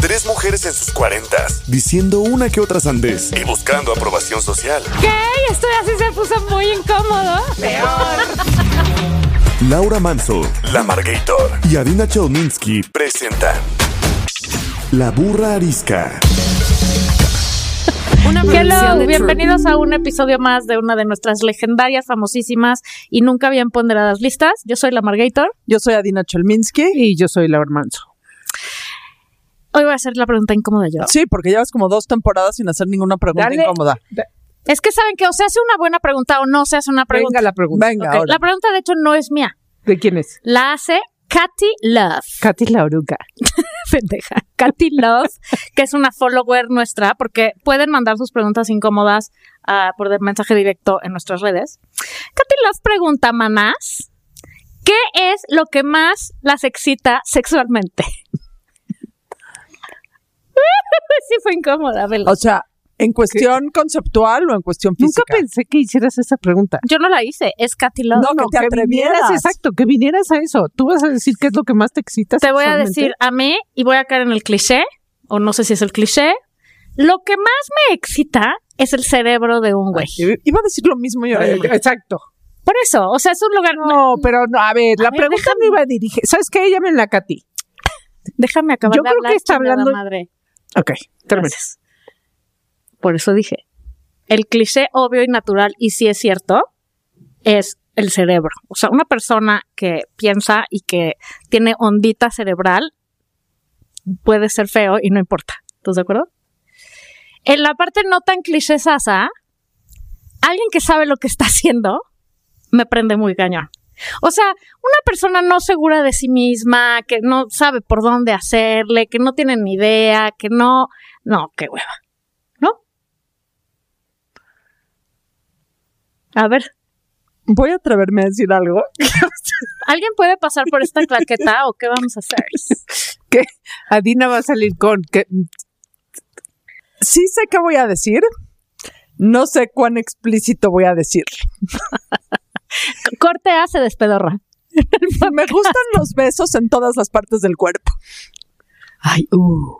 Tres mujeres en sus cuarentas, diciendo una que otra sandez y buscando aprobación social. ¿Qué? Esto así se puso muy incómodo. Laura Manso, La Margator y Adina Chelminsky presentan La Burra Arisca. Una Hello, bienvenidos a un episodio más de una de nuestras legendarias, famosísimas y nunca bien ponderadas listas. Yo soy la Margator. Yo soy Adina Cholminsky. Y yo soy Laura Manso. Hoy voy a hacer la pregunta incómoda yo. Sí, porque llevas como dos temporadas sin hacer ninguna pregunta Dale. incómoda. Es que saben que o se hace una buena pregunta o no se hace una pregunta. Venga la pregunta. Venga, ahora. La pregunta, de hecho, no es mía. ¿De quién es? La hace Katy Love. Katy la oruga. pendeja. Katy Love, que es una follower nuestra, porque pueden mandar sus preguntas incómodas ah, por mensaje directo en nuestras redes. Katy Love pregunta, manás, ¿qué es lo que más las excita sexualmente? sí fue incómoda, vela. O sea, ¿en cuestión conceptual o en cuestión Nunca física? pensé que hicieras esa pregunta. Yo no la hice, es Katy Love. No, que te vinieras, atrevieras. exacto, que vinieras a eso. Tú vas a decir qué es lo que más te excita. Te voy a decir a mí, y voy a caer en el cliché, o no sé si es el cliché, lo que más me excita es el cerebro de un güey. Iba a decir lo mismo yo. Eh, Exacto. Por eso, o sea, es un lugar... No, pero no, a ver, la ver, pregunta déjame. no iba a dirigir. ¿Sabes qué? Llamen la Katy. Déjame acabar Yo de creo hablar, que está hablando- madre. Ok, termina. Gracias. Por eso dije, el cliché obvio y natural, y sí es cierto, es el cerebro. O sea, una persona que piensa y que tiene ondita cerebral puede ser feo y no importa. ¿Estás de acuerdo? En la parte no tan cliché sasa, alguien que sabe lo que está haciendo me prende muy cañón. O sea, una persona no segura de sí misma, que no sabe por dónde hacerle, que no tiene ni idea, que no... No, qué hueva. ¿No? A ver, Voy a atreverme a decir algo. ¿alguien puede pasar por esta claqueta o qué vamos a hacer? Que Adina va a salir con que Sí sé qué voy a decir. No sé cuán explícito voy a decir. Corte A se despedorra. Me gustan los besos en todas las partes del cuerpo. Ay, uh.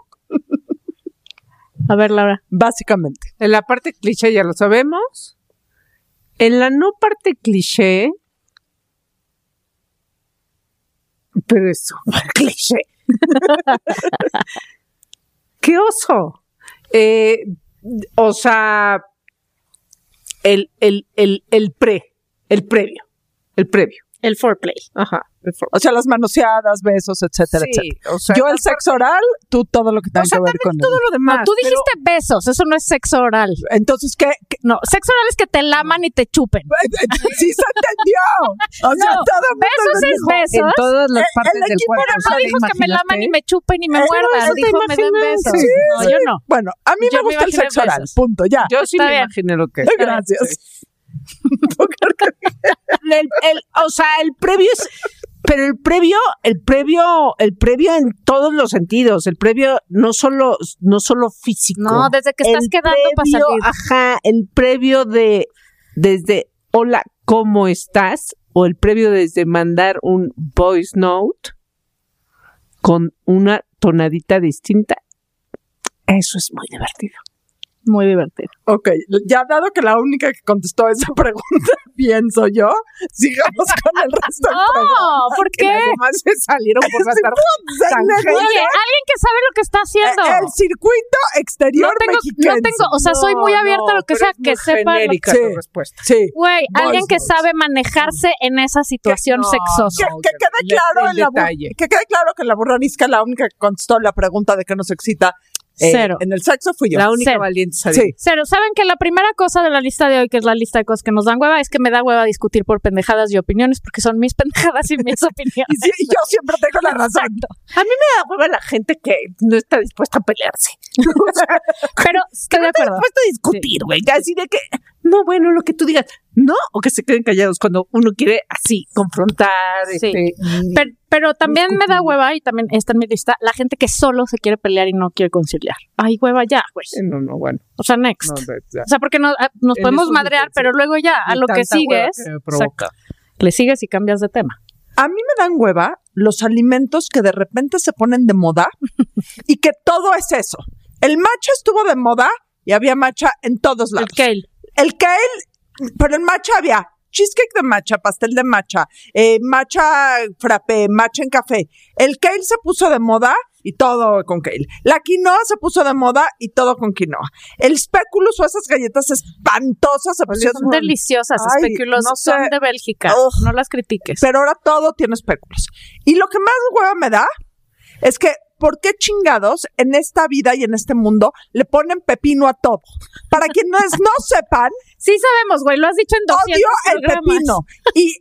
A ver, Laura. Básicamente. En la parte cliché ya lo sabemos. En la no parte cliché. Pero es súper cliché. ¡Qué oso! Eh, o sea, el, el, el, el pre, el previo, el previo. El foreplay. Ajá. el for- O sea, las manoseadas, besos, etcétera, Sí, etcétera. o sea, Yo el sexo oral, tú todo lo que tenga O sea, que ver con todo él. lo demás. No, tú pero- dijiste besos, eso no es sexo oral. Entonces, ¿qué? qué? No, sexo oral es que te laman y te chupen. Sí se entendió. O sea, No, todo el mundo besos es dijo. besos. en todas las El- partes el del equipo cuerpo. No ¿te dijo que me laman y me chupen y me Eh, muerdan. te Dijo me den besos. Sí, no, yo no. Bueno, a mí Yo me gusta el sexo oral, punto, ya. Yo sí me imaginé lo que es. Gracias. El- el- o sea, el previo es, pero el previo, el previo, el previo en todos los sentidos, el previo no solo, no solo físico. No, desde que estás El quedando para previo, salir. Ajá, el previo de, desde, hola, ¿cómo estás? O el previo desde mandar un voice note con una tonadita distinta. Eso es muy divertido. Muy divertido. Ok, ya dado que la única que contestó esa pregunta bien soy yo, sigamos con el resto del programa. No, ¿por qué? las demás se salieron por la. Oye, alguien que sabe lo que está haciendo. Eh, El circuito exterior No tengo, no mexicano. tengo, o sea, soy muy No, abierta a lo que sea, es que sepa. lo- Sí. respuesta. Sí. Güey, alguien que Voice sabe manejarse en esa situación No, sexosa. Que, que quede claro el en la que quede claro que la burranisca la única que contestó la pregunta de qué nos excita Eh, Cero. En el sexo fui yo. La única Cero. valiente salida. Sí. Cero, ¿saben que la primera cosa de la lista de hoy, que es la lista de cosas que nos dan hueva, es que me da hueva discutir por pendejadas y opiniones, porque son mis pendejadas y mis Y, opiniones. sí, y yo siempre tengo la razón. A mí me da hueva la gente que no está dispuesta a pelearse. Pero estoy de no está dispuesta a discutir, güey. Así de que, no, bueno, lo que tú digas, no, o que se queden callados cuando uno quiere así confrontar. Sí. Este, Pero, pero también me da hueva, y también está en mi lista, la gente que solo se quiere pelear y no quiere conciliar. Ay, hueva ya, güey. no, no, bueno. O sea, next. No, O sea, porque no, ah, nos En podemos madrear, pero luego ya, a lo que sigues, que le sigues y cambias de tema. A mí me dan hueva los alimentos que de repente se ponen de moda y que todo es eso. El matcha estuvo de moda y había matcha en todos El lados. kale. El kale, pero en matcha había cheesecake de matcha, pastel de matcha, eh, matcha frappé, matcha en café. El kale se puso de moda y todo con kale. La quinoa se puso de moda y todo con quinoa. El speculus o esas galletas espantosas se pusieron Son deliciosas, especulos, no sé. son de Bélgica. Ugh. No las critiques. pero ahora todo tiene espéculos. Y lo que más hueva me da es que, ¿por qué chingados en esta vida y en este mundo le ponen pepino a todo? Para quienes no sepan, sí sabemos, güey, lo has dicho en 200 odio el programas. pepino. Y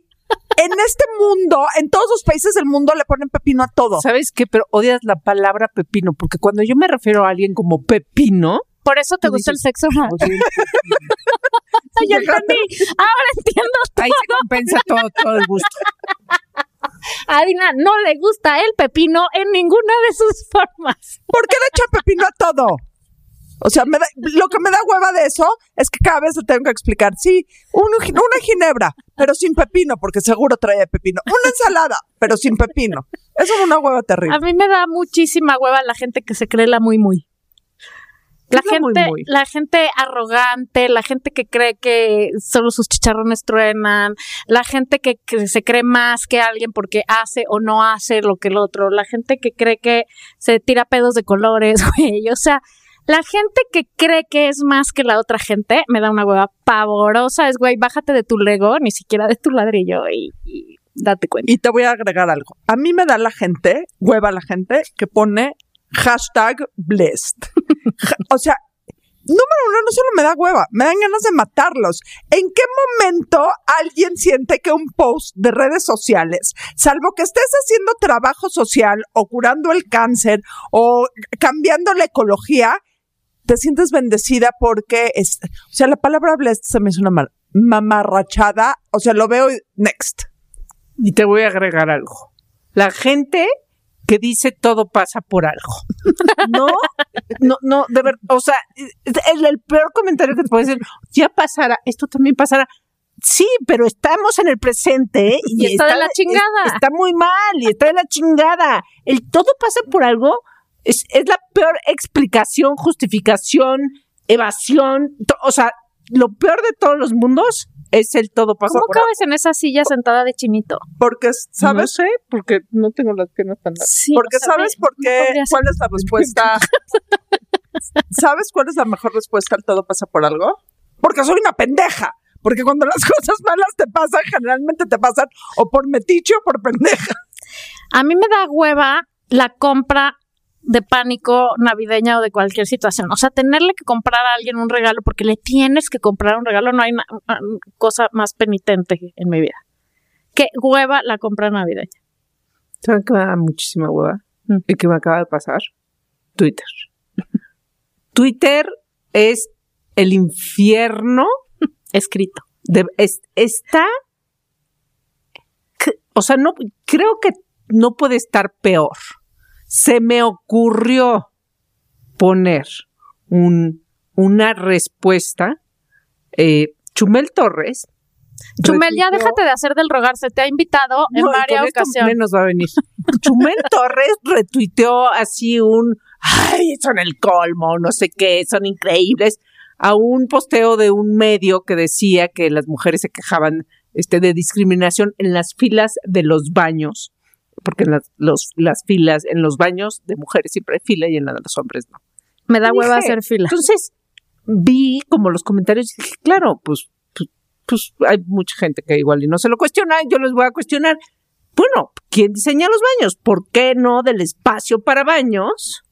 en este mundo, en todos los países del mundo le ponen pepino a todo. ¿Sabes qué? Pero odias la palabra pepino, porque cuando yo me refiero a alguien como pepino, Por eso te gusta el sexo oral. oye, Ay, ya entendí. Ahora entiendo. ahí se compensa todo, todo el gusto. A Dina no le gusta el pepino en ninguna de sus formas. ¿Por qué le echan pepino a todo? O sea, me da- lo que me da hueva de eso es que cada vez le tengo que explicar. Sí, un- una ginebra, pero sin pepino, porque seguro trae pepino. Una ensalada, pero sin pepino. Eso es una hueva terrible. A mí me da muchísima hueva la gente que se cree la muy muy. La ¿Qué es la muy, gente, muy? la gente arrogante, la gente que cree que solo sus chicharrones truenan, la gente que, que se cree más que alguien porque hace o no hace lo que el otro, la gente que cree que se tira pedos de colores, güey. O sea, la gente que cree que es más que la otra gente me da una hueva pavorosa. Es, güey, bájate de tu Lego, ni siquiera de tu ladrillo y, y date cuenta. Y te voy a agregar algo. A mí me da la gente, hueva la gente, que pone hashtag blessed. O sea, número uno, no solo me da hueva, me dan ganas de matarlos. ¿En qué momento alguien siente que un post de redes sociales, salvo que estés haciendo trabajo social o curando el cáncer o cambiando la ecología, te sientes bendecida porque es, o sea, la palabra blessed se me hizo una mal- mamarrachada, o sea, lo veo next. Y te voy a agregar algo. La gente que dice todo pasa por algo. No, no, no, de verdad, o sea, el, el peor comentario que te puede decir, ya pasará, esto también pasará. Sí, pero estamos en el presente ¿eh? Y está de la chingada. es- está muy mal y está de la chingada. El todo pasa por algo es, es la peor explicación, justificación, evasión. o sea, lo peor de todos los mundos es el todo pasa ¿Cómo por algo. cabes en esa silla sentada de chinito? Porque, No ¿sabes? sé, porque no tengo las piernas tan largas. Sí, Porque o sea, sabes me- por no qué, cuál es la respuesta. ¿Sabes cuál es la mejor respuesta al todo pasa por algo? Porque soy una pendeja. Porque cuando las cosas malas te pasan, generalmente te pasan o por metiche o por pendeja. A mí me da hueva la compra de pánico navideña o de cualquier situación. O sea, tenerle que comprar a alguien un regalo porque le tienes que comprar un regalo, no hay na- cosa más penitente en mi vida. Que hueva la compra navideña. ¿Saben que me da muchísima hueva? Mm. ¿Y que me acaba de pasar? Twitter. Twitter es el infierno Escrito. de, es- está, o sea, no, creo que no puede estar peor. Se me ocurrió poner un, una respuesta. eh, Chumel Torres. Chumel, ya déjate de hacer del rogar. Se te ha invitado en No, varias ocasiones. menos va a venir. Chumel Torres retuiteó así un, ay, son el colmo, no sé qué, son increíbles, a un posteo de un medio que decía que las mujeres se quejaban este, de discriminación en las filas de los baños, porque en las, los, las filas, en los baños de mujeres siempre hay fila y en la de los hombres no. Me da hueva Dije, hacer fila. Entonces, vi como los comentarios y dije, claro, pues, pues, pues hay mucha gente que igual y no se lo cuestiona, yo les voy a cuestionar. Bueno, ¿quién diseña los baños? ¿Por qué no del espacio para baños?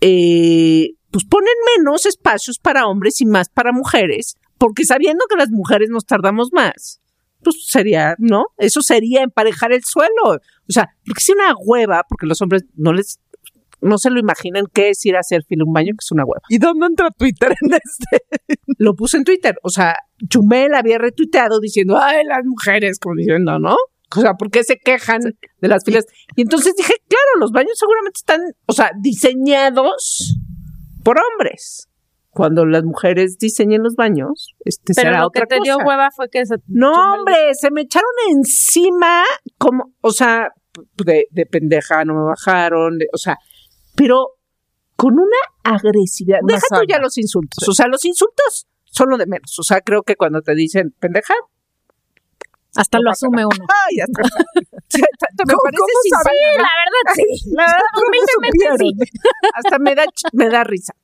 Eh, pues ponen menos espacios para hombres y más para mujeres, porque sabiendo que las mujeres nos tardamos más, pues sería, ¿no? Eso sería emparejar el suelo. O sea, porque si una hueva, porque los hombres no les, no se lo imaginan qué es ir a hacer fila a un baño, que es una hueva. ¿Y dónde entra Twitter en este? Lo puse en Twitter, o sea, Chumel había retuiteado diciendo, ay, las mujeres, como diciendo, ¿no? O sea, ¿por qué se quejan de las filas? Y entonces dije, claro, los baños seguramente están, o sea, diseñados por hombres. Cuando las mujeres diseñen los baños, este Pero será lo otra que te dio cosa. hueva fue que se. No, hombre, se me echaron encima como, o sea, de, de pendeja, no me bajaron, de- o sea, pero con una agresividad. Deja tú ya los insultos. O sea, los insultos son lo de menos. O sea, creo que cuando te dicen pendeja, Hasta No lo asume uno. ay. Sí, tanto me ¿Cómo- parece simpático. saben? La verdad, sí. La verdad, ¿Cómo humildemente sí. hasta me da, me da risa.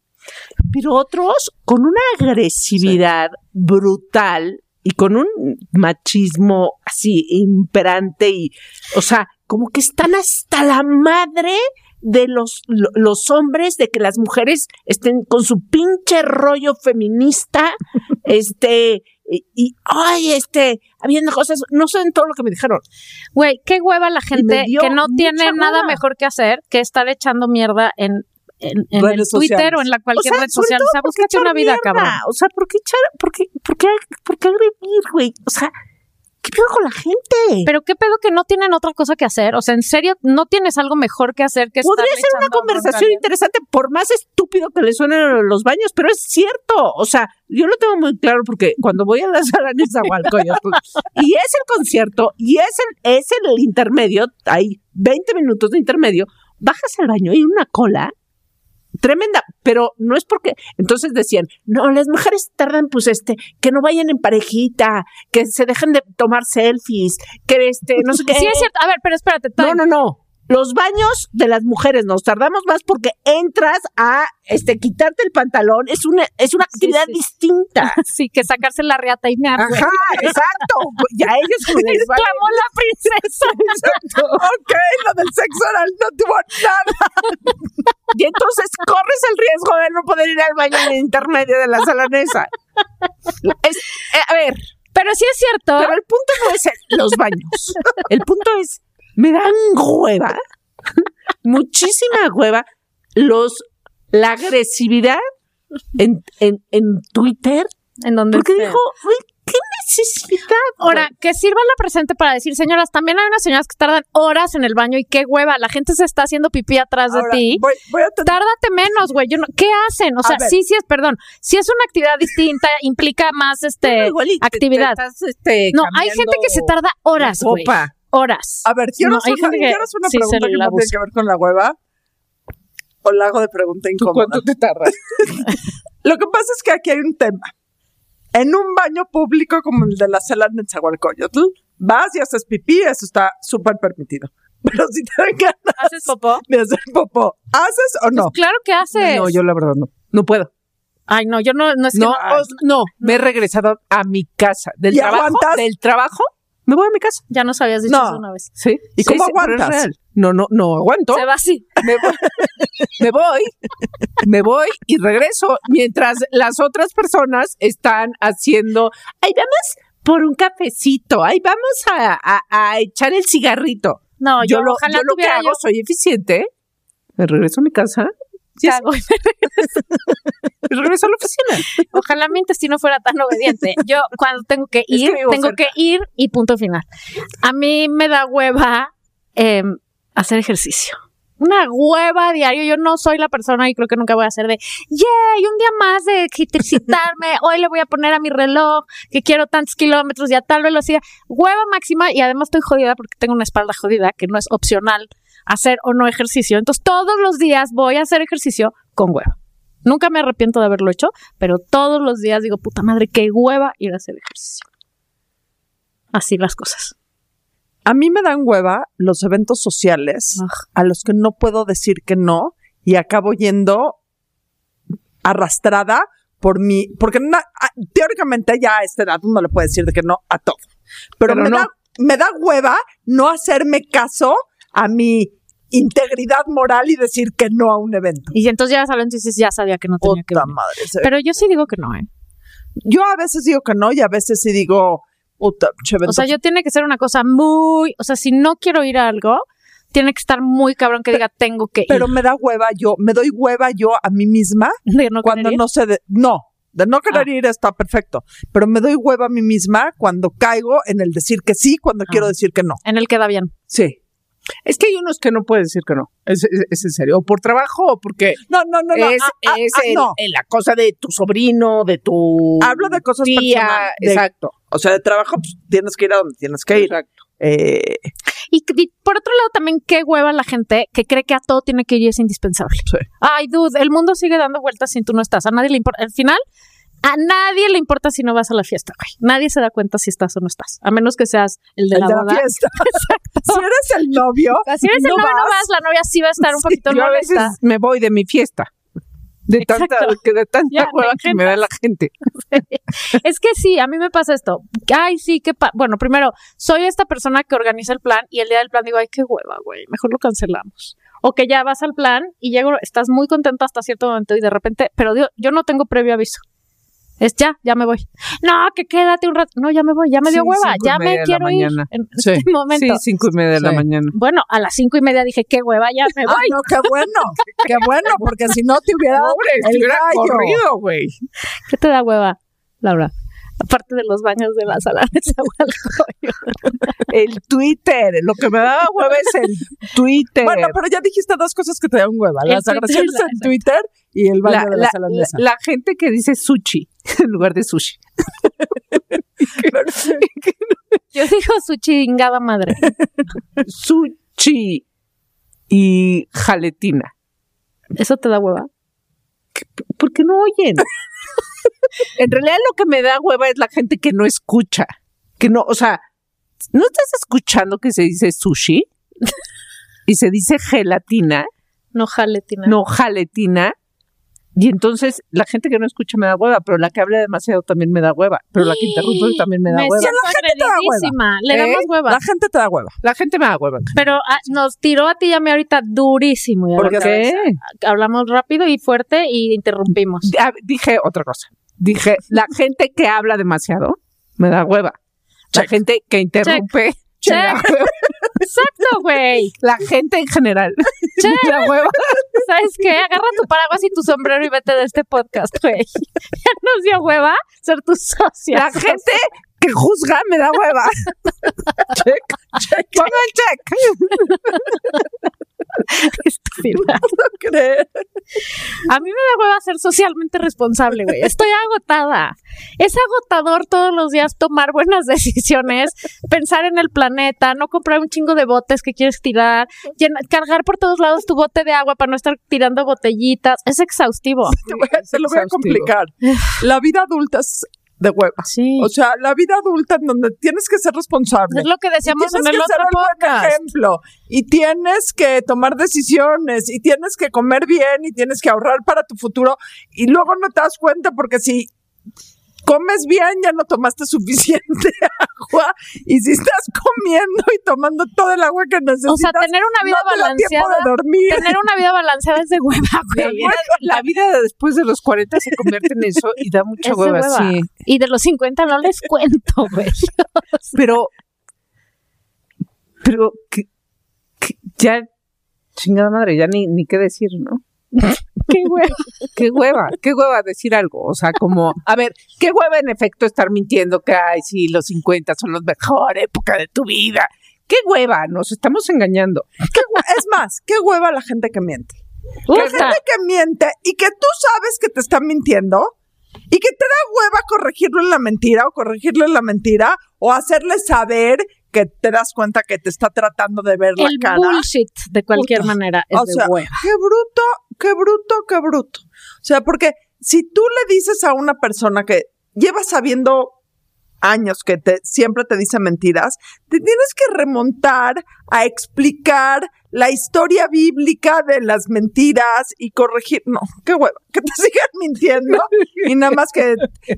Pero otros con una agresividad brutal y con un machismo así imperante y, o sea, como que están hasta la madre de los, lo- los hombres, de que las mujeres estén con su pinche rollo feminista, este, y, y, ay, este, habiendo cosas, no sé en todo lo que me dijeron. Güey, qué hueva la gente que no tiene nada mejor que hacer que estar echando mierda en, en, en el Twitter sociales. o en la cualquier O sea, red social. todo O sea, ¿por qué búscate una vida, mierda? cabrón. O sea, ¿por qué echar, por qué, por qué, por qué agredir, güey? O sea, ¿qué pedo con la gente? Pero qué pedo que no tienen otra cosa que hacer. O sea, en serio, no tienes algo mejor que hacer que Podría ser una conversación interesante, por más estúpido que le suenen los baños, pero es cierto. O sea, yo lo tengo muy claro porque cuando voy a la sala en Zahualcoyotl y es el concierto y es el, es el intermedio, hay 20 minutos de intermedio, bajas al baño y una cola tremenda, pero no es porque, entonces decían, no, las mujeres tardan, pues este, que no vayan en parejita, que se dejen de tomar selfies, que este, no sé qué. Sí, es cierto. A ver, pero espérate. No, no, no. Los baños de las mujeres nos tardamos más porque entras a este quitarte el pantalón, es una es una actividad sí. distinta. Sí, que sacarse la reata y mear. Ajá, exacto. Pues Ya ellos. Exclamó la princesa. ok, lo del sexo oral no tuvo nada. Y entonces corres el riesgo de no poder ir al baño en el intermedio de la sala mesa. Es, eh, a ver, Pero sí es cierto. pero el punto no es el- los baños. El punto es, me dan hueva, muchísima hueva, los, la agresividad en, en, en Twitter, en donde porque dijo, "Güey, ¿qué necesidad? Ahora, que sirva la presente para decir, señoras, también hay unas señoras que tardan horas en el baño y qué hueva, la gente se está haciendo pipí atrás de ti. voy, voy a tener- Tárdate menos, güey. Yo no- ¿Qué hacen? O sea, sí, sí es, perdón. Si es una actividad distinta, implica más este Igual y te- actividad. te estás, este, No, hay gente que se tarda horas, güey. Horas. A ver, quiero, No, hacer una, que quiero hacer una sí pregunta que no tiene que ver con la hueva. O la hago de pregunta ¿Tú incómoda. cuánto te tardas? Lo que pasa es que aquí hay un tema. En un baño público como el de la sala en Zahualcoyotl, vas y haces pipí, eso está súper permitido. Pero si te dan ganas ¿Haces popó? de hacer popó, ¿haces o no? Pues claro que haces. No, yo la verdad no. No puedo. Ay, no, yo no, no es que No, no- os- no, me he regresado a mi casa. Del ¿Y trabajo, aguantas? del trabajo, me voy a mi casa. ya nos habías dicho No. eso una vez. Sí. ¿Y Sí, cómo sí, aguantas? No, no, no aguanto. Se va así. Me voy, me voy, me voy y regreso mientras las otras personas están haciendo, ay, vamos por un cafecito, ay, vamos a, a- a echar el cigarrito. No, yo, yo lo, ojalá yo lo que hago, soy eficiente, me regreso a mi casa y me regreso a la oficina. Ojalá mi intestino fuera tan obediente. Yo cuando tengo que ir, tengo cerca. que ir y punto final. A mí me da hueva eh, hacer ejercicio. Una hueva diario. Yo no soy la persona y creo que nunca voy a hacer de, yay, un día más de ejercitarme. Hoy le voy a poner a mi reloj que quiero tantos kilómetros y a tal velocidad. Hueva máxima y además estoy jodida porque tengo una espalda jodida que no es opcional hacer o no ejercicio. Entonces todos los días voy a hacer ejercicio con hueva. Nunca me arrepiento de haberlo hecho, pero todos los días digo, puta madre, qué hueva ir a hacer ejercicio. Así las cosas. A mí me dan hueva los eventos sociales Ugh. a los que no puedo decir que no y acabo yendo arrastrada por mi, porque na- teóricamente ya a esta edad uno le puede decir de que no a todo. Pero, Pero me, no. da, me da hueva no hacerme caso a mi integridad moral y decir que no a un evento. Y entonces llegas al evento y dices, ya sabía que no tenía que venir. madre. Pero yo sí digo que no, ¿eh? Yo a veces digo que no y a veces sí digo, puta, O sea, yo tiene que ser una cosa muy, o sea, si no quiero ir a algo, tiene que estar muy cabrón que diga tengo que pero ir. me da hueva yo, me doy hueva yo a mí misma De no cuando ir. no sé de, no, de no querer Ah. ir está perfecto, pero me doy hueva a mí misma cuando caigo en el decir que sí, cuando Ah. quiero decir que no. En el queda bien. Sí. Es que hay unos que no pueden decir que no. Es, es- es en serio. O por trabajo o porque No, no, no, no. es, ah, ah, es ah, el- no. el- la cosa de tu sobrino, de tu Hablo de cosas tía. personales, de- Exacto. O sea, de trabajo, pues, tienes que ir a donde tienes que ir. Exacto. Eh, Y, y por otro lado, también qué hueva la gente que cree que a todo tiene que ir y es indispensable. Sí. Ay, dude, el mundo sigue dando vueltas si tú no estás. A nadie le importa. Al final, a nadie le importa si no vas a la fiesta, güey. Nadie se da cuenta si estás o no estás. A menos que seas el de el la de la boda. fiesta. si eres el novio, Si eres el no novio, no vas. vas, la novia sí va a estar un Sí, poquito Yo a veces me voy de mi fiesta. De tanta, Exacto. que de tanta Ya, hueva que me da la gente. Es que sí, a mí me pasa esto. Ay, sí, qué pa Bueno, primero, soy esta persona que organiza el plan y el día del plan digo, ay, qué hueva, güey, mejor lo cancelamos. O que ya vas al plan y llego, estás muy contento hasta cierto momento y de repente, pero digo, yo no tengo previo aviso. Es ya, ya me voy. No, que quédate un rato. No, ya me voy, ya me dio Sí, hueva, ya me quiero ir en Sí, este momento. Sí, cinco y media de la mañana. Bueno, a las cinco y media dije, qué hueva, ya me voy. Ah, no, qué bueno, qué bueno, porque si no te hubiera dado Pobre, el te hubiera gallo. corrido, güey. ¿Qué te da hueva, Laura? Aparte de los baños de la sala de. El Twitter. Lo que me daba hueva es el Twitter. Bueno, pero ya dijiste dos cosas que te dan hueva. Las Twitter, agresiones la- en Twitter y el baño la, de la, la- sala de la- la gente que dice sushi en lugar de sushi. Yo digo su chingada madre. Sushi y jaletina. ¿Eso te da hueva? ¿Por qué no oyen? en realidad lo que me da hueva es la gente que no escucha. Que no, o sea, ¿no estás escuchando que se dice sushi? y se dice gelatina, No jaletina. no jaletina. Y entonces la gente que no escucha me da hueva, pero la que habla demasiado también me da hueva. Pero la que interrumpe también me da hueva. siento La gente te da hueva. Le ¿Eh? damos hueva. La gente te da hueva. La gente me da hueva. Pero ah, nos tiró a ti y a mí ahorita durísimo. ¿Por qué? Hablamos rápido y fuerte y interrumpimos. Dije otra cosa. Dije, la gente que habla demasiado me da hueva. La Check. gente que interrumpe me da hueva. Exacto, güey. La gente en general me da hueva. ¿Sabes qué? Agarra tu paraguas y tu sombrero y vete de este podcast, güey. Ya nos dio hueva ser tu socia. La gente que juzga me da hueva. check, Pongo el check. Estúpida. ¿Crees? A mí me da hueva ser socialmente responsable, güey. Estoy agotada. Es agotador todos los días tomar buenas decisiones, pensar en el planeta, no comprar un chingo de botes que quieres tirar, cargar por todos lados tu bote de agua para no estar tirando botellitas. Es exhaustivo. Te, voy a- te lo voy a complicar. La vida adulta es de hueva. Sí. O sea, la vida adulta en donde tienes que ser responsable. es lo que decíamos en el que ser buen ejemplo y tienes que tomar decisiones y tienes que comer bien y tienes que ahorrar para tu futuro y luego no te das cuenta porque si comes bien ya no tomaste suficiente agua y si estás comiendo y tomando todo el agua que necesitas O sea, tener una vida no te balanceada. de dormir Tener una vida balanceada es de hueva, La güey. vida, la vida después de los 40 se convierte en eso y da mucha Es hueva, hueva. sí. Y de los 50 no les cuento, güey. Pero, pero que, que ya, chingada madre, ya ni, ni qué decir, ¿no? Qué hueva. Qué hueva, qué hueva decir algo. O sea, como, a ver, qué hueva en efecto estar mintiendo que, ay, sí, los 50 son la mejor época de tu vida. Qué hueva, nos estamos engañando. Qué es más, qué hueva la gente que miente. La gente que miente y que tú sabes que te están mintiendo y que te da hueva corregirlo en la mentira o corregirlo en la mentira o hacerle saber que te das cuenta que te está tratando de ver la El cara. bullshit, de cualquier Puta. manera, es O de sea, hueva. qué bruto, qué bruto, qué bruto. O sea, porque si tú le dices a una persona que lleva sabiendo años que te, siempre te dice mentiras, te tienes que remontar a explicar la historia bíblica de las mentiras y corregir. No, qué hueva, que te sigan mintiendo y nada más que,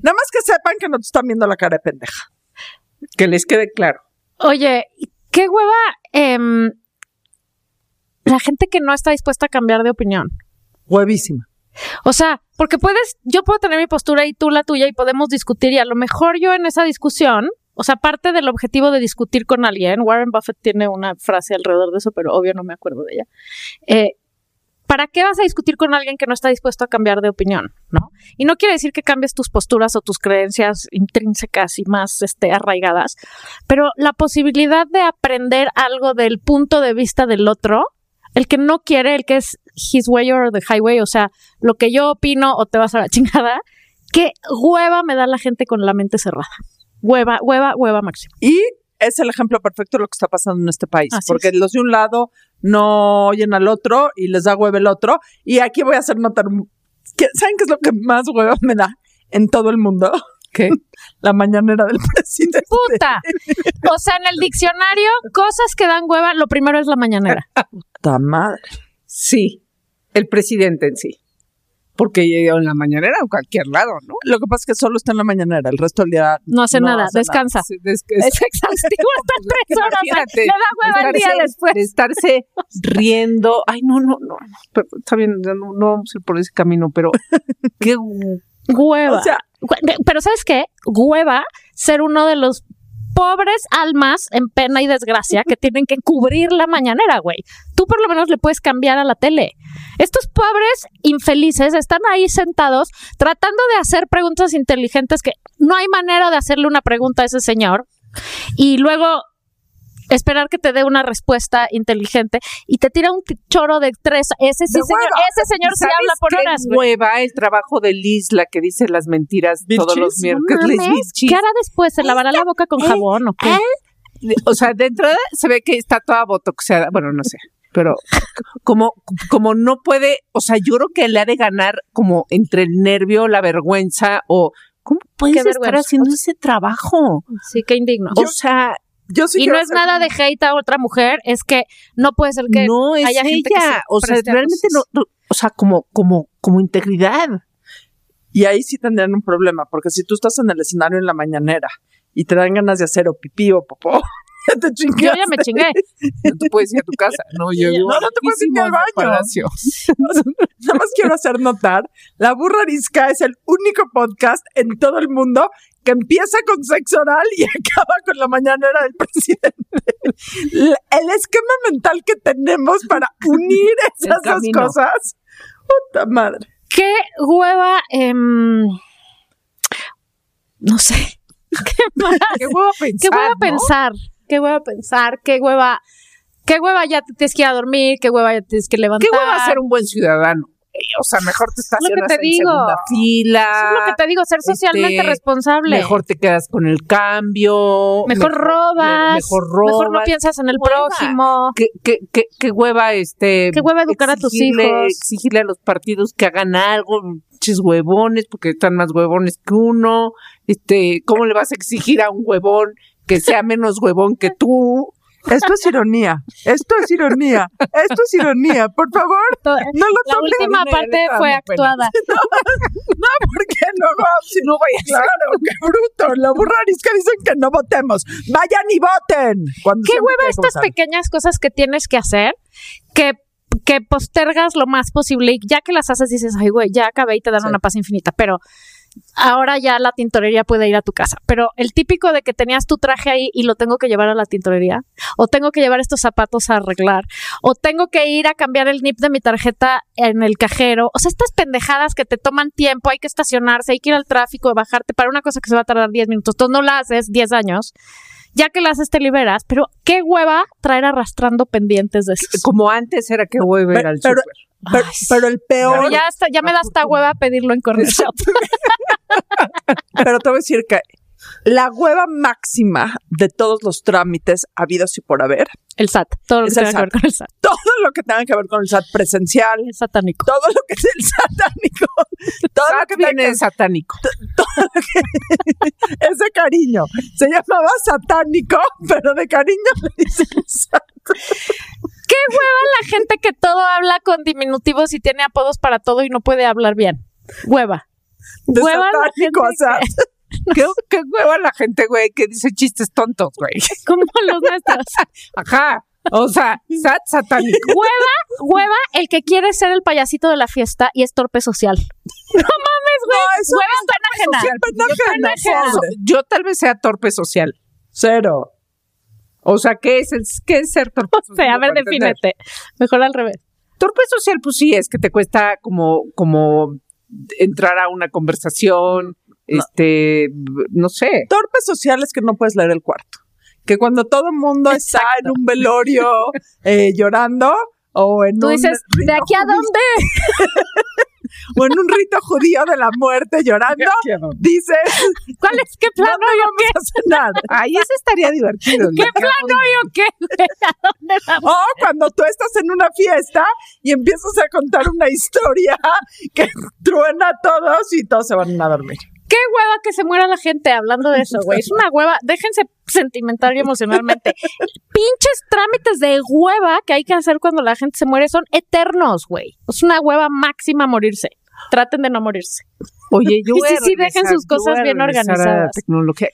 nada más que sepan que no te están viendo la cara de pendeja. Que les quede claro. Oye, qué hueva. em, la gente que no está dispuesta a cambiar de opinión. Huevísima. O sea, porque puedes, yo puedo tener mi postura y tú la tuya y podemos discutir y a lo mejor yo en esa discusión, o sea, parte del objetivo de discutir con alguien, Warren Buffett tiene una frase alrededor de eso, pero obvio no me acuerdo de ella. Eh, ¿Para qué vas a discutir con alguien que no está dispuesto a cambiar de opinión? ¿No? Y no quiere decir que cambies tus posturas o tus creencias intrínsecas y más este, arraigadas, pero la posibilidad de aprender algo del punto de vista del otro, el que no quiere, el que es his way or the highway, o sea, lo que yo opino o te vas a la chingada, qué hueva me da la gente con la mente cerrada. Hueva, hueva, hueva máxima. Y es el ejemplo perfecto de lo que está pasando en este país, Así porque es. los de un lado no oyen al otro y les da hueva el otro. Y aquí voy a hacer notar, que, ¿saben qué es lo que más hueva me da en todo el mundo? ¿Qué? La mañanera del presidente. Puta. O sea, en el diccionario, cosas que dan hueva, lo primero es la mañanera. Puta madre. Sí, el presidente en sí. Porque llegó en la mañanera en cualquier lado, ¿no? Lo que pasa es que solo está en la mañanera, el resto del día No hace nada, hace descansa. Sí, es exhaustivo estar tres horas. Imagínate, Le da hueva el día estarse- después. de estarse riendo. Ay, no, no, no. pero está bien, no, no vamos a ir por ese camino, pero qué Hueva. O sea, Pero ¿sabes qué? Hueva ser uno de los pobres almas en pena y desgracia que tienen que cubrir la mañanera, güey. Tú por lo menos le puedes cambiar a la tele. Estos pobres infelices están ahí sentados tratando de hacer preguntas inteligentes que no hay manera de hacerle una pregunta a ese señor y luego esperar que te dé una respuesta inteligente y te tira un choro de tres. Ese sí, señor, hueva. ese señor sí ¿Sabes habla por qué horas, hueva el trabajo de Liz, la que dice las mentiras todos los miércoles. Mames. ¿Qué hará después? ¿Se lavará la boca con jabón o qué? O sea, de entrada se ve que está toda botoxeada. Bueno, no sé. Pero como, como no puede, o sea, yo creo que le ha de ganar como entre el nervio, la vergüenza o ¿cómo puedes estar haciendo ese trabajo? Sí, qué indigno. O sea, yo sí y no es nada de hate a otra mujer, es que no puede ser que no es haya gente que se ella. O sea, realmente no, o sea, como, como, como integridad. Y ahí sí tendrían un problema, porque si tú estás en el escenario en la mañanera y te dan ganas de hacer o pipí o popó, ya te chingaste. Yo ya me chingué. No te puedes ir a tu casa. No, yo vivo No, no te puedes ir ni al baño. palacio. Nada más quiero hacer notar, La Burra Arisca es el único podcast en todo el mundo que empieza con sexo oral y acaba con la mañanera del presidente. El esquema mental que tenemos para unir esas dos cosas. Puta madre. Qué hueva, em, no sé. Qué, mal. Qué hueva pensar. qué hueva ¿no? pensar, qué hueva pensar, qué hueva, qué hueva ya te tienes que ir a dormir, qué hueva ya te tienes que levantar. ¿Qué hueva ser un buen ciudadano? O sea, mejor te estacionas te en digo. segunda fila. Eso es lo que te digo, ser socialmente este, responsable. Mejor te quedas con el cambio. Mejor robas, Mejor robas. mejor no piensas en el Hueva. prójimo. ¿Qué, qué, qué, qué hueva este Qué hueva educar a tus exigirle- hijos. exigirle a los partidos que hagan algo chis huevones porque están más huevones que uno este cómo le vas a exigir a un huevón que sea menos huevón que tú Esto es ironía. Esto es ironía. Esto es ironía. Por favor, no lo La tomen. última parte fue actuada. No, porque luego si no vaya Claro, qué bruto. La burra arisca dicen que no votemos. Vayan y voten. Cuando ¿Qué hueva que estas votar. pequeñas cosas que tienes que hacer que, que postergas lo más posible y ya que las haces dices, ay, güey, ya acabé y te dan Sí. una paz infinita, pero ahora ya la tintorería puede ir a tu casa. Pero el típico de que tenías tu traje ahí y lo tengo que llevar a la tintorería, o tengo que llevar estos zapatos a arreglar, o tengo que ir a cambiar el NIP de mi tarjeta en el cajero, o sea, estas pendejadas que te toman tiempo, hay que estacionarse, hay que ir al tráfico, bajarte para una cosa que se va a tardar 10 minutos, tú no la haces 10 años. Ya que la haces te liberas, pero qué hueva traer arrastrando pendientes de eso. como antes era que hueva ir Pero- al pero- el peor, Pero ya, hasta, ya me da hasta hueva pedirlo en Corner Shop. pero te voy a decir que la hueva máxima de todos los trámites habidos y por haber, El SAT, todo lo que el tenga que ver con el SAT. todo lo que tenga que ver con el SAT presencial, Es satánico. todo lo que es el satánico, todo lo ¿Sabes que que viene tenga de satánico es de cariño. Se llamaba satánico, pero de cariño le dicen SAT. ¿Qué hueva la gente que todo habla con diminutivos y tiene apodos para todo y no puede hablar bien? Hueva. Hueva la gente SAT. ¿Qué, qué hueva la gente güey que dice chistes tontos güey Como los nuestros. ajá O sea, sat satánico. Hueva, hueva, el que quiere ser el payasito de la fiesta y es torpe social. No mames, güey. eso hueva no es pena ajena. social, pena ajena, ajena. pobre. Yo tal vez sea torpe social. Cero. O sea, ¿qué es, el, qué es ser torpe O social? sea, a ver, defínete. Mejor al revés. Torpe social, pues sí, es que te cuesta como, como entrar a una conversación, este, no sé. Torpes sociales que no puedes leer el cuarto. Que cuando todo el mundo está en un velorio eh, llorando o en Tú un dices, ¿de aquí a dónde? o en un rito judío de la muerte llorando, dices, ¿Cuál es? ¿Qué no, plan no novio vamos a nada. Ay, eso estaría divertido. ¿Qué ¿no? plan novio qué? ¿A dónde vamos? O cuando tú estás en una fiesta y empiezas a contar una historia que truena a todos y todos se van a dormir. Qué hueva que se muera la gente hablando de eso, güey. Es una hueva. Déjense sentimental y emocionalmente. Pinches trámites de hueva que hay que hacer cuando la gente se muere son eternos, güey. Es una hueva máxima morirse. Traten de no morirse. Oye, yo Y sí, sí, dejen sus cosas bien organizadas. tecnología.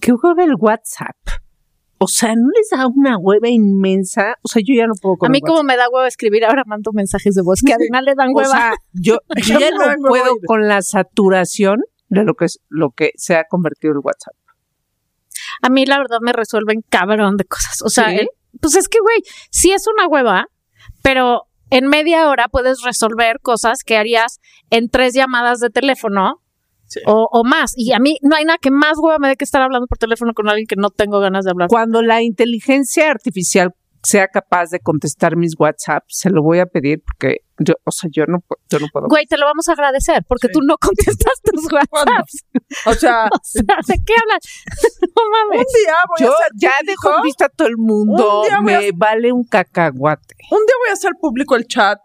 ¿Qué hueva, el WhatsApp? O sea, ¿no les da una hueva inmensa? O sea, yo ya no puedo con A mí como me da hueva escribir, ahora mando mensajes de voz que además le dan O hueva. sea, yo, yo ya no puedo con la saturación de lo que es lo que se ha convertido el WhatsApp. a mí la verdad me resuelven cabrón de cosas. O sea, ¿Sí? el- pues es que, güey, sí es una hueva, pero en media hora puedes resolver cosas que harías en tres llamadas de teléfono Sí. o, o más. Y a mí no hay nada que más hueva me dé que estar hablando por teléfono con alguien que no tengo ganas de hablar. Cuando la inteligencia artificial sea capaz de contestar mis WhatsApp, se lo voy a pedir porque yo, o sea, yo no, yo no puedo. Güey, te lo vamos a agradecer porque Sí. tú no contestas tus WhatsApps. O sea, O sea, ¿de qué hablas? No un mames. día voy Yo a ser ya público, dejo en vista a todo el mundo, Un a- me vale un cacahuate. un día voy a hacer público el chat,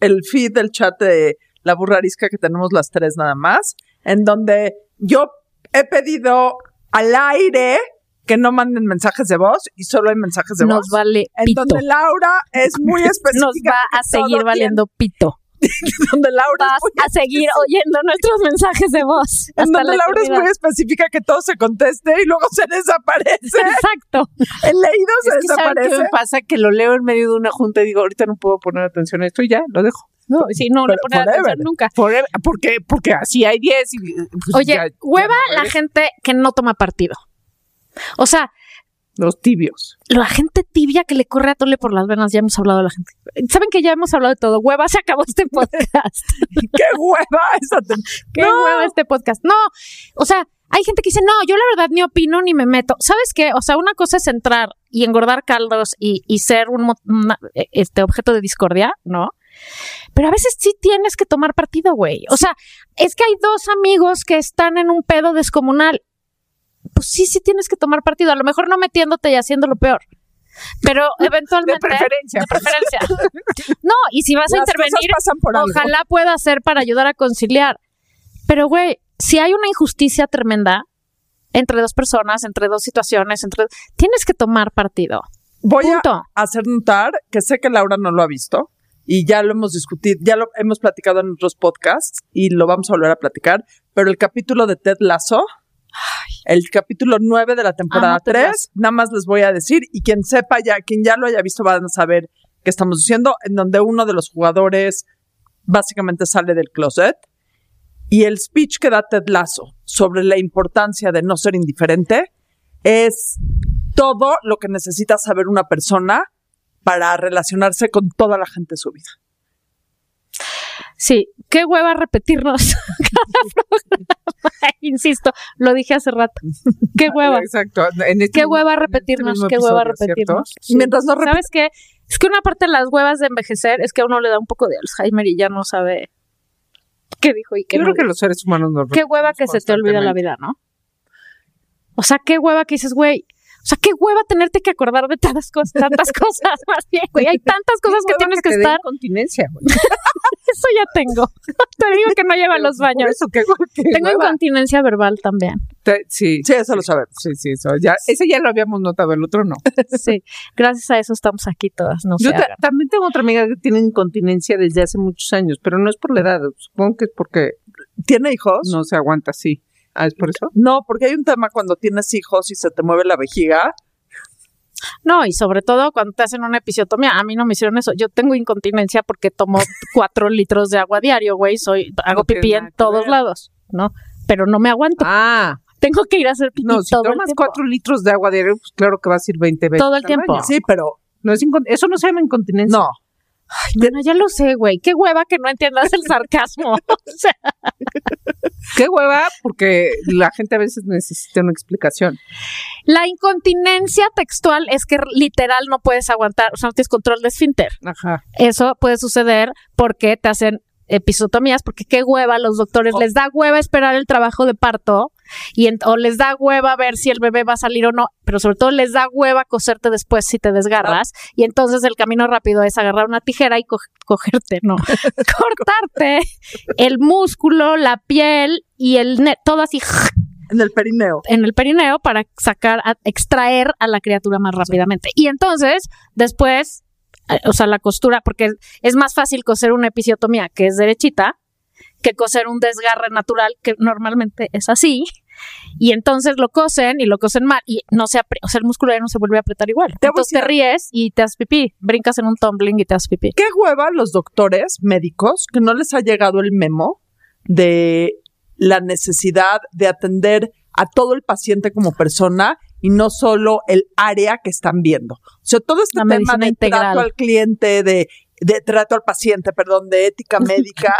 el feed del chat de la burrarisca que tenemos las tres nada más, en donde yo he pedido al aire que no manden mensajes de voz y solo hay mensajes de Nos voz. vale En pito. donde Laura es muy específica. Nos va a seguir valiendo pito. tiene- donde Laura Vas es a seguir oyendo nuestros mensajes de voz. En hasta donde la Laura es eternidad. muy específica que todo se conteste y luego se desaparece. Exacto. El leído se Es que ¿saben qué desaparece. me pasa? Que lo leo en medio de una junta y digo, ahorita no puedo poner atención a esto y ya, lo dejo. No, sí, no le Pero pone forever. atención nunca. Forever. ¿Por qué? Porque así hay 10 y pues, Oye, ya- ya hueva no la gente que no toma partido. O sea, Los tibios. la gente tibia que le corre a tole por las venas, ya hemos hablado de la gente. Saben que ya hemos hablado de todo. Hueva, se acabó este podcast. ¡Qué hueva esa! Qué No. hueva este podcast. No, o sea, hay gente que dice, no, yo la verdad ni opino ni me meto. ¿Sabes qué? O sea, una cosa es entrar y engordar caldos y, y ser un una- este objeto de discordia, ¿no? Pero a veces sí tienes que tomar partido, güey. O sea, es que hay dos amigos que están en un pedo descomunal. Pues sí, sí tienes que tomar partido. A lo mejor no metiéndote y haciéndolo peor. Pero De eventualmente. preferencia. De preferencia. No, y si vas a Las intervenir, algo. ojalá pueda hacer para ayudar a conciliar. Pero, güey, si hay una injusticia tremenda entre dos personas, entre dos situaciones, entre tienes que tomar partido. Voy a hacer notar que sé que Laura no lo ha visto y ya lo hemos discutido, ya lo hemos platicado en otros podcasts y lo vamos a volver a platicar, pero el capítulo de Ted Lasso, el capítulo 9 de la temporada Amo Ted 3, nada más les voy a decir y quien sepa ya, quien ya lo haya visto van a saber qué estamos diciendo, en donde uno de los jugadores básicamente sale del closet y el speech que da Ted Lasso sobre la importancia de no ser indiferente es todo lo que necesita saber una persona para relacionarse con toda la gente de su vida. Sí, qué hueva repetirnos cada programa. Insisto, lo dije hace rato. Qué hueva. Exacto. En este Qué hueva este repetirnos, qué hueva repetirnos. Sí. Mientras no ¿Sabes qué? Es que una parte de las huevas de envejecer es que a uno le da un poco de Alzheimer y ya no sabe qué dijo y qué Yo no creo que los seres humanos nos Qué hueva que se te olvida la vida, ¿no? O sea, qué hueva que dices, güey. O sea, qué hueva tenerte que acordar de tantas cosas, tantas cosas, más bien, güey. Hay tantas cosas que tienes que, te dé estar. incontinencia, güey. Eso ya tengo. Te digo que no llego a los Por baños. eso, qué qué Tengo hueva. incontinencia verbal también. Te- Sí, Sí, eso lo sabemos. sí, sí, eso ya, ese ya lo habíamos notado, el otro no. Sí. Gracias a eso estamos aquí todas. No Yo se ta- hagan. también tengo otra amiga que tiene incontinencia desde hace muchos años, pero no es por la edad, supongo que es porque ¿Tiene hijos? no se aguanta así. Ah, ¿es por eso? No, porque hay un tema cuando tienes hijos y se te mueve la vejiga. No, y sobre todo cuando te hacen una episiotomía, a mí no me hicieron eso. Yo tengo incontinencia porque tomo cuatro litros de agua diario, güey. Soy, hago pipí en todos ver. lados, ¿no? Pero no me aguanto. Ah, Tengo que ir a hacer pipí no, si todo tomas cuatro litros de agua diario, pues claro que vas a ir 20 veces. Todo el tiempo. Sí, pero No es eso no se llama incontinencia. no. Bueno, ya lo sé, güey. Qué hueva que no entiendas el sarcasmo. o sea, Qué hueva, porque la gente a veces necesita una explicación. la incontinencia textual es que literal no puedes aguantar, o sea, no tienes control de esfínter. Ajá. Eso puede suceder porque te hacen episotomías, porque qué hueva los doctores, les da hueva esperar el trabajo de parto y en- o les da hueva ver si el bebé va a salir o no, pero sobre todo les da hueva coserte después si te desgarras y entonces el camino rápido es agarrar una tijera y co- cogerte, no, cortarte el músculo, la piel y el todo así En el perineo. en el perineo para sacar, a- extraer a la criatura más rápidamente. Y entonces, después, o sea, la costura, porque es más fácil coser una episiotomía que es derechita que coser un desgarre natural que normalmente es así. Y entonces lo cosen y lo cosen mal y no se o sea, el músculo ya no se vuelve a apretar igual. Te Entonces te ríes y te haces pipí, brincas en un tumbling y te haces pipí. ¿Qué hueva los doctores médicos que no les ha llegado el memo de la necesidad de atender a todo el paciente como persona y no solo el área que están viendo? O sea, todo este tema de integral. trato al cliente, de, de trato al paciente, perdón, de ética médica,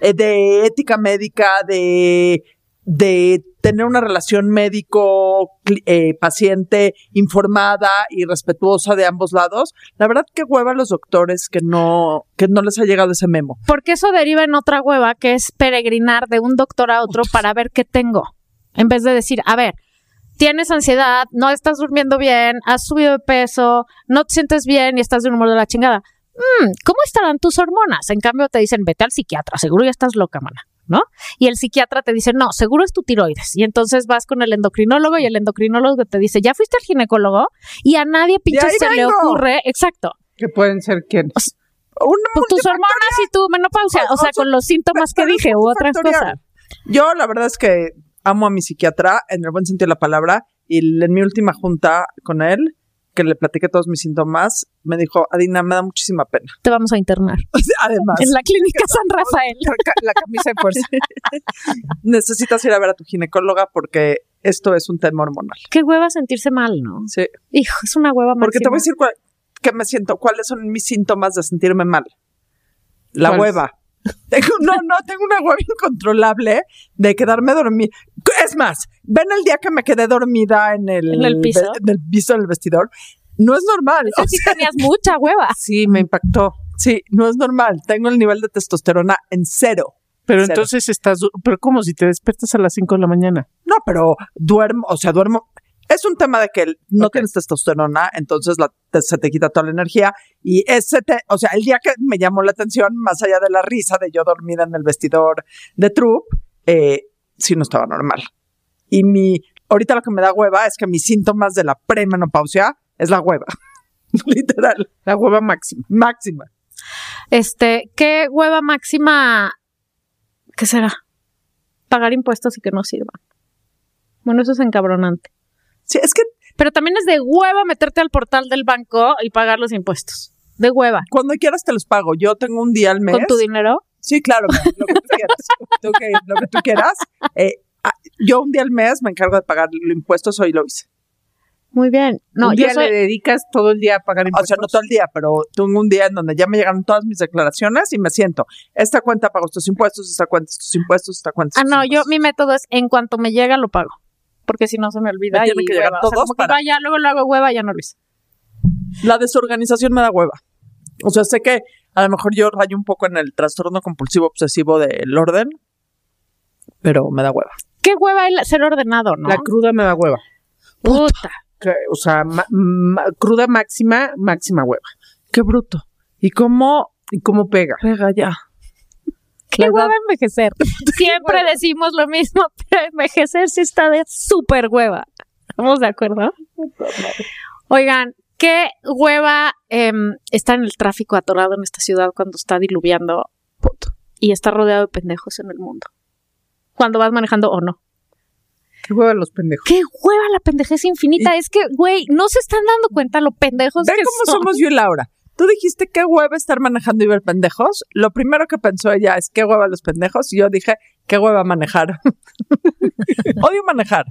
eh, de ética médica, de, de tener una relación médico-paciente informada y respetuosa de ambos lados. La verdad que hueva a los doctores que no, que no les ha llegado ese memo. Porque eso deriva en otra hueva que es peregrinar de un doctor a otro para ver qué tengo. En vez de decir, a ver, tienes ansiedad, no estás durmiendo bien, has subido de peso, no te sientes bien y estás de un humor de la chingada. Mm, ¿Cómo estarán tus hormonas? En cambio te dicen, vete al psiquiatra, seguro ya estás loca, mana. ¿No? Y el psiquiatra te dice, no, seguro es tu tiroides. Y entonces vas con el endocrinólogo y el endocrinólogo te dice, ¿ya fuiste al ginecólogo? Y a nadie pinche se le ocurre, exacto, Que pueden ser quienes. Una pues tus hormonas y tu menopausia, o sea, con los síntomas que dije u otras cosas. Yo la verdad es que amo a mi psiquiatra en el buen sentido de la palabra y en mi última junta con él, que le platiqué todos mis síntomas, me dijo, Adina, me da muchísima pena. Te vamos a internar Además, en la clínica San Rafael. la camisa de fuerza. Necesitas ir a ver a tu ginecóloga porque esto es un tema hormonal. Qué hueva sentirse mal, ¿no? Sí. Hijo, es una hueva Porque te voy a máxima. decir cuál- qué me siento, cuáles son mis síntomas de sentirme mal. La hueva. Tengo, no, no, tengo una hueva incontrolable de quedarme dormida. Es más, ven el día que me quedé dormida en el, ¿En el piso? ve- en el piso del vestidor. No es normal. O sí sea, tenías mucha hueva. Sí, me impactó. sí, no es normal. Tengo el nivel de testosterona en cero. Pero Cero. entonces estás, pero como si te despiertas a las 5 de la mañana. No, pero duermo, o sea, duermo. Es un tema de que no tienes testosterona, entonces la- te- se te quita toda la energía. Y ese, te- o sea, el día que me llamó la atención, más allá de la risa de yo dormida en el vestidor de Troop, eh, sí no estaba normal. Y mi, ahorita lo que me da hueva es que mis síntomas de la premenopausia es la hueva. Literal, La hueva máxima. máxima. Este, qué hueva máxima. ¿Qué será? Pagar impuestos y que no sirvan. Bueno, eso es encabronante. Sí, es que Pero también es de hueva meterte al portal del banco y pagar los impuestos. De hueva. cuando quieras te los pago. Yo tengo un día al mes. Con tu dinero. Sí, claro, lo que tú quieras. Tú que- lo que tú quieras. Eh, ah, yo un día al mes me encargo de pagar los impuestos, hoy lo hice. Muy bien. No, un yo día soy. le dedicas todo el día a pagar O impuestos. sea, no todo el día, pero tengo un día en donde ya me llegaron todas mis declaraciones y me siento, esta cuenta pago estos impuestos, esta cuenta estos impuestos, esta cuenta Ah, estos no, yo, mi método es en cuanto me llega lo pago. Porque si no se me olvida. Me tienen y que llegar hueva. O sea, todos que vaya, luego lo hago hueva, ya no lo hice. La desorganización me da hueva. O sea, sé que a lo mejor yo rayo un poco en el trastorno compulsivo obsesivo del orden, pero me da hueva. Qué hueva el ser ordenado, ¿no? La cruda me da hueva. Puta. Que, o sea, ma- ma- cruda máxima, máxima hueva. Qué bruto. ¿Y cómo, y cómo pega? Pega ya. Qué hueva envejecer. Siempre decimos lo mismo, pero envejecer sí está de súper hueva. ¿Estamos de acuerdo? Oigan, qué hueva em, estar en el tráfico atorado en esta ciudad cuando está diluviando puto, y está rodeado de pendejos en el mundo. Cuando vas manejando o no. Qué hueva los pendejos. Qué hueva la pendejez infinita. Es que, güey, no se están dando cuenta lo pendejos Ve que cómo son. somos yo y Laura. Tú dijiste qué hueva estar manejando y ver pendejos. Lo primero que pensó ella es qué hueva los pendejos. Y yo dije, qué hueva manejar. Odio manejar.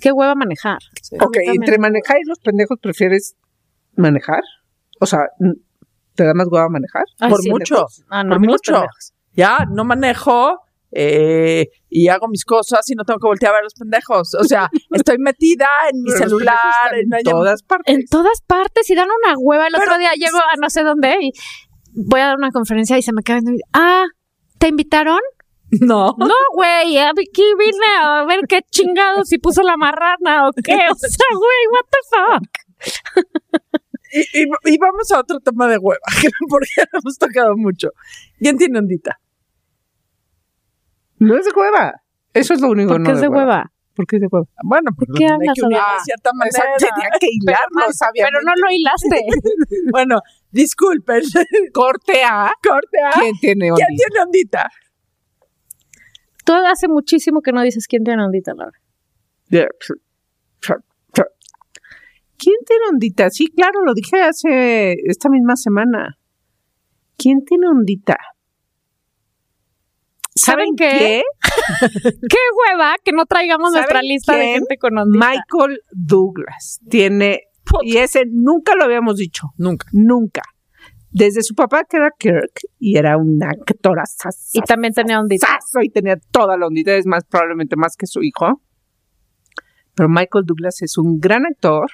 Qué hueva manejar. Ok, también. entre manejar y los pendejos, ¿prefieres manejar? O sea, ¿te da más hueva manejar? Ay, por sí, mucho. Ah, no, por mucho. Ya, no manejo eh, y hago mis cosas y no tengo que voltear a ver los pendejos. O sea, estoy metida en mi Pero celular, en, todas partes. En todas partes y dan una hueva. El Pero- otro día llego a no sé dónde y voy a dar una conferencia y se me queda viendo y, Ah, ¿te invitaron? No. No, güey, aquí vine a ver qué chingados si puso la marrana o qué. O sea, güey, what the fuck. Y, y- y vamos a otro tema de hueva, porque ya lo hemos tocado mucho. ¿Quién tiene ondita? No es de hueva. Eso es lo único ¿Por no qué es de hueva? ¿Por qué es de hueva? Bueno, pues qué lo hablas, que unir Adela? de cierta sea, manera. tenía que hilarlo, Pero no lo hilaste. Bueno, disculpen. Corte A. Corte a. ¿Quién tiene ¿Quién ondita? tiene ondita? Tú hace muchísimo que no dices quién tiene ondita, Laura. ¿Quién tiene ondita? Sí, claro, lo dije hace esta misma semana. ¿Quién tiene ondita? ¿Saben qué? Qué hueva que no traigamos ¿Saben nuestra lista de gente con ondita. Michael Douglas tiene, y ese nunca lo habíamos dicho, Nunca. nunca. Desde su papá que era Kirk y era un actor Y también tenía ondita. y tenía toda la ondita, es más probablemente más que su hijo. Pero Michael Douglas es un gran actor.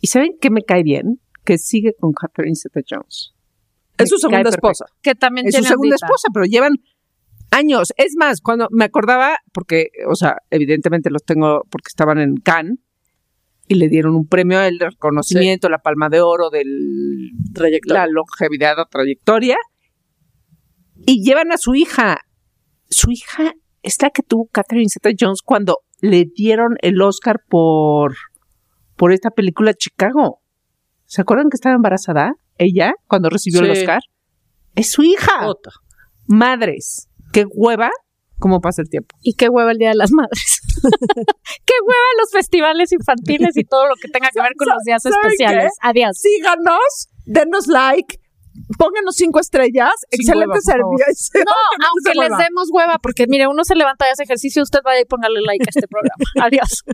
¿Y saben qué me cae bien? Que sigue con Catherine Zeta-Jones. Es su segunda esposa. Que también Es su tiene segunda ondita. esposa, pero llevan años. Es más, cuando me acordaba, porque, o sea, evidentemente los tengo porque estaban en Cannes y le dieron un premio el reconocimiento, la palma de oro de la longevidad o trayectoria. Y llevan a su hija. Su hija es la que tuvo Catherine Zeta-Jones cuando le dieron el Oscar por, por esta película Chicago. ¿Se acuerdan que estaba embarazada? Ella, cuando recibió el. Oscar. Es su hija. Otra. Madres. Qué hueva. ¿Cómo pasa el tiempo? Y qué hueva el Día de las Madres. qué hueva los festivales infantiles y todo lo que tenga que ver con los días ¿Saben especiales. Adiós. Síganos, denos like, pónganos cinco estrellas. Sin excelente servicio. No, aunque les hueva. demos hueva, porque mire, uno se levanta y hace ejercicio, usted vaya y póngale like a este programa. Adiós.